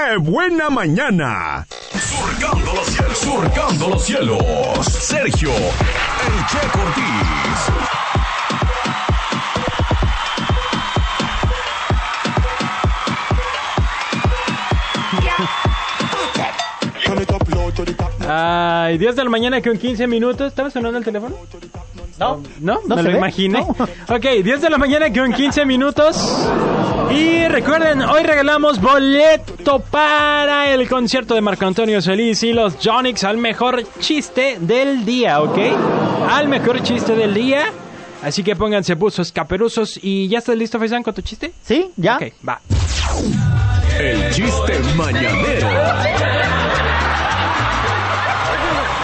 ¡Qué buena mañana! Surcando los cielos, surcando los cielos. Sergio, el Che Cortés. Ay, 10 de la mañana con 15 minutos. ¿Estaba sonando el teléfono? No, ¿No? No me lo ve, imaginé. no. Ok, 10 de la mañana con 15 minutos. Y recuerden, hoy regalamos boleto para el concierto de Marco Antonio Solís y los Jonix al mejor chiste del día, ¿ok? Al mejor chiste del día. Así que pónganse buzos, caperuzos y ¿ya estás listo, Faisán, con tu chiste? ¿Sí? ¿Ya? Ok, va. El chiste mañanero.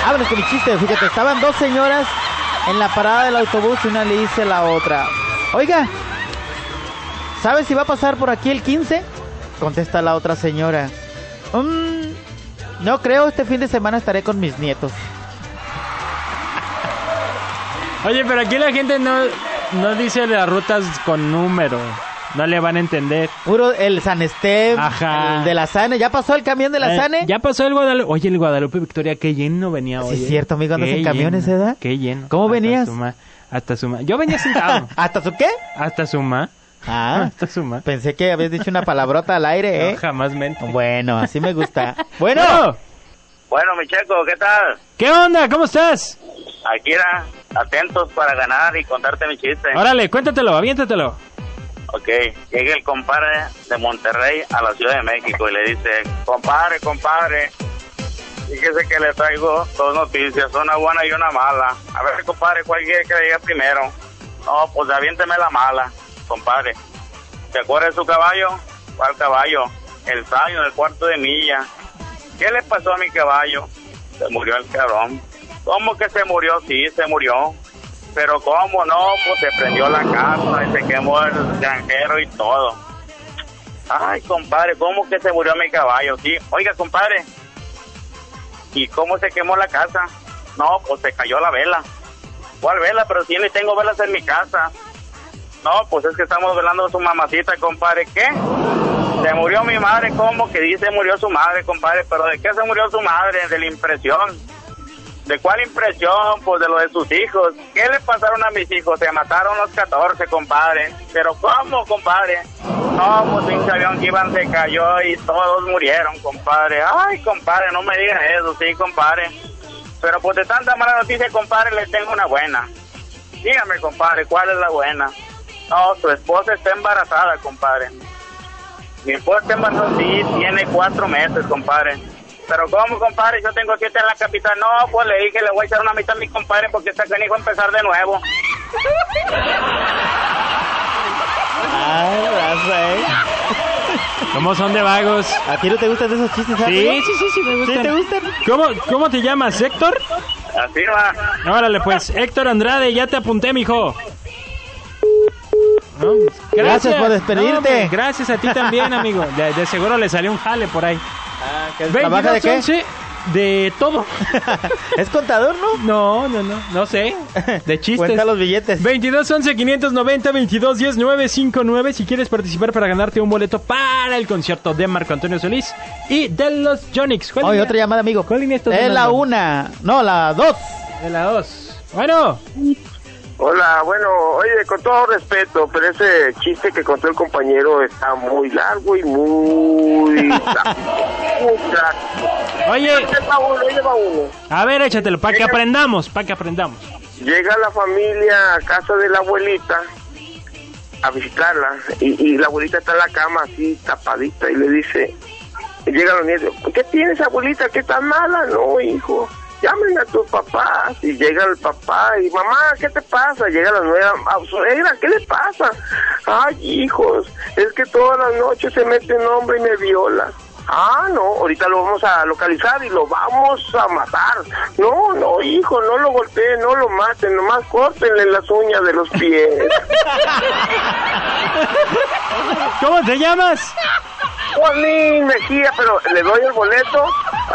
Háblanos con mi chiste. Fíjate, estaban dos señoras en la parada del autobús y una le dice a la otra, oiga, ¿sabes si va a pasar por aquí el 15? Contesta la otra señora, "Mm, no creo, este fin de semana estaré con mis nietos. Oye, pero aquí la gente no, no dice las rutas con número. No le van a entender. Puro el San Esteb, Ajá. el de la Sane. ¿Ya pasó el camión de la Eh, Sane? Ya pasó el Guadalupe. Oye, el Guadalupe Victoria, qué lleno venía Sí, hoy. es eh. cierto, amigo, andas en camiones, ¿verdad? Qué lleno. ¿Cómo Hasta venías? Suma, hasta suma. Yo venía sentado. ¿Hasta su qué? hasta suma. Ah, suma. pensé que habías dicho una palabrota al aire, ¿eh? No, jamás mente. Bueno, así me gusta. Bueno, Bueno, Bueno, mi checo, ¿qué tal? ¿qué onda? ¿Cómo estás? Aquí era, atentos para ganar y contarte mi chiste. Órale, cuéntatelo, aviéntatelo. Ok, llega el compadre de Monterrey a la Ciudad de México y le dice, compadre, compadre, fíjese que le traigo dos noticias, una buena y una mala. A ver, compadre, ¿cuál quiere que le diga primero? No, pues aviénteme la mala, compadre. ¿Se de su caballo? ¿Cuál caballo? El tallo en el cuarto de milla. ¿Qué le pasó a mi caballo? Se murió el cabrón. ¿Cómo que se murió? Sí, se murió. Pero cómo no, pues se prendió la casa y se quemó el granjero y todo. Ay, compadre, ¿cómo que se murió mi caballo? Sí, oiga, compadre. ¿Y cómo se quemó la casa? No, pues se cayó la vela. ¿Cuál vela? Pero si ni tengo velas en mi casa. No, pues es que estamos velando a su mamacita, compadre. ¿Qué? Se murió mi madre, ¿cómo que dice murió su madre, compadre? ¿Pero de qué se murió su madre? De la impresión. ¿De cuál impresión? Pues de lo de sus hijos. ¿Qué le pasaron a mis hijos? Se mataron los 14, compadre. ¿Pero cómo, compadre? No, pues pinche avión que iban se cayó y todos murieron, compadre. Ay, compadre, no me digas eso, sí, compadre. Pero pues de tanta mala noticia, compadre, le tengo una buena. Dígame, compadre, ¿cuál es la buena? No, su esposa está embarazada, compadre. Mi esposa está embarazada, sí, tiene cuatro meses, compadre. Pero ¿cómo, compadre? Yo tengo que estar en la capital. No, pues le dije, le voy a echar una mitad a mi compadre porque está canijo a empezar de nuevo. Ay, raza, ¿eh? ¿Cómo son de vagos? ¿A ti no te gustan esos chistes, Sí, amigo? sí, sí, sí, me ¿Sí gustan. te gustan? ¿Cómo, ¿Cómo te llamas, Héctor? Así va. Órale, pues, Héctor Andrade, ya te apunté, mijo. No, Gracias por despedirte. No, gracias a ti también, amigo. De, de seguro le salió un jale por ahí. Ah, ¿que ¿Trabaja de qué? 11 de todo. ¿Es contador, no? No, no, no, no sé. De chistes. Cuenta los billetes. 22 11 590 22 10 959 si quieres participar para ganarte un boleto para el concierto de Marco Antonio Solís y de los Jonix. ¿Cuál Oye, línea? otra llamada, amigo. ¿Cuál línea estás Es la una. No, la dos. De la 2. Bueno, Hola, bueno, oye, con todo respeto, pero ese chiste que contó el compañero está muy largo y muy... oye, a ver, échatelo, para que aprendamos, para que aprendamos. Llega la familia a casa de la abuelita a visitarla y, y la abuelita está en la cama así tapadita y le dice, y llegan los nietos, ¿qué tienes abuelita? ¿Qué tan mala? No, hijo, llamen a tus papás y llega el papá y mamá, ¿qué te pasa? Llega la nueva, "Ah, suegra, ¿qué le pasa? Ay, hijos, es que todas las noches se mete un hombre y me viola. Ah, no, ahorita lo vamos a localizar y lo vamos a matar. No, no, hijo, no lo golpeen, no lo maten, nomás córtenle las uñas de los pies. ¿Cómo te llamas? Juanín Mejía, pero le doy el boleto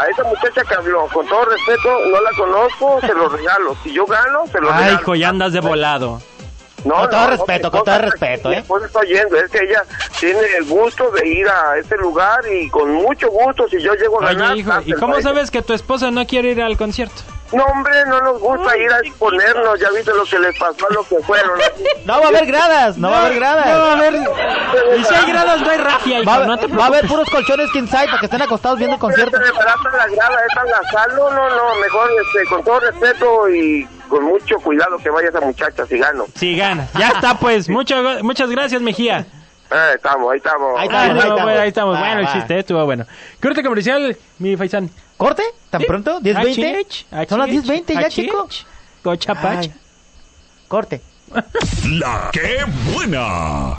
a esa muchacha que habló. Con todo respeto, no la conozco, se lo regalo. Si yo gano, se lo Ay, regalo. hijo, ya andas de volado. No, Con todo no, respeto, con todo respeto, ¿eh? esposa está oyendo, es que ella tiene el gusto de ir a ese lugar y con mucho gusto, si yo llego a ganar... Oye, hijo, ¿y cómo ella. sabes que tu esposa no quiere ir al concierto? No, hombre, no nos gusta ir a exponernos, ya viste lo que les pasó a los que fueron. No va a haber gradas, no, va a haber gradas. No va a haber. Y si hay gradas, no hay raffia, hijo, Va, a- no te va a haber puros colchones king size para que estén acostados viendo el concierto. La grada, esta la sal, no, no, no, mejor este, con todo respeto y con mucho cuidado que vaya esa muchacha si gano. Sí, gana. Ya está, pues. Mucho, muchas gracias, Mejía. Eh, estamos, ahí estamos. Ahí Ah, estamos, ahí estamos. bueno, ahí estamos. Va, Bueno, el va. chiste, eh, estuvo bueno. Corte comercial, mi faisán. ¿Corte? ¿Tan Sí. pronto? ¿10.20? Achich, Son las achich, 10.20 ya, chico. Gocha, pacha. Ay. Corte. La que buena.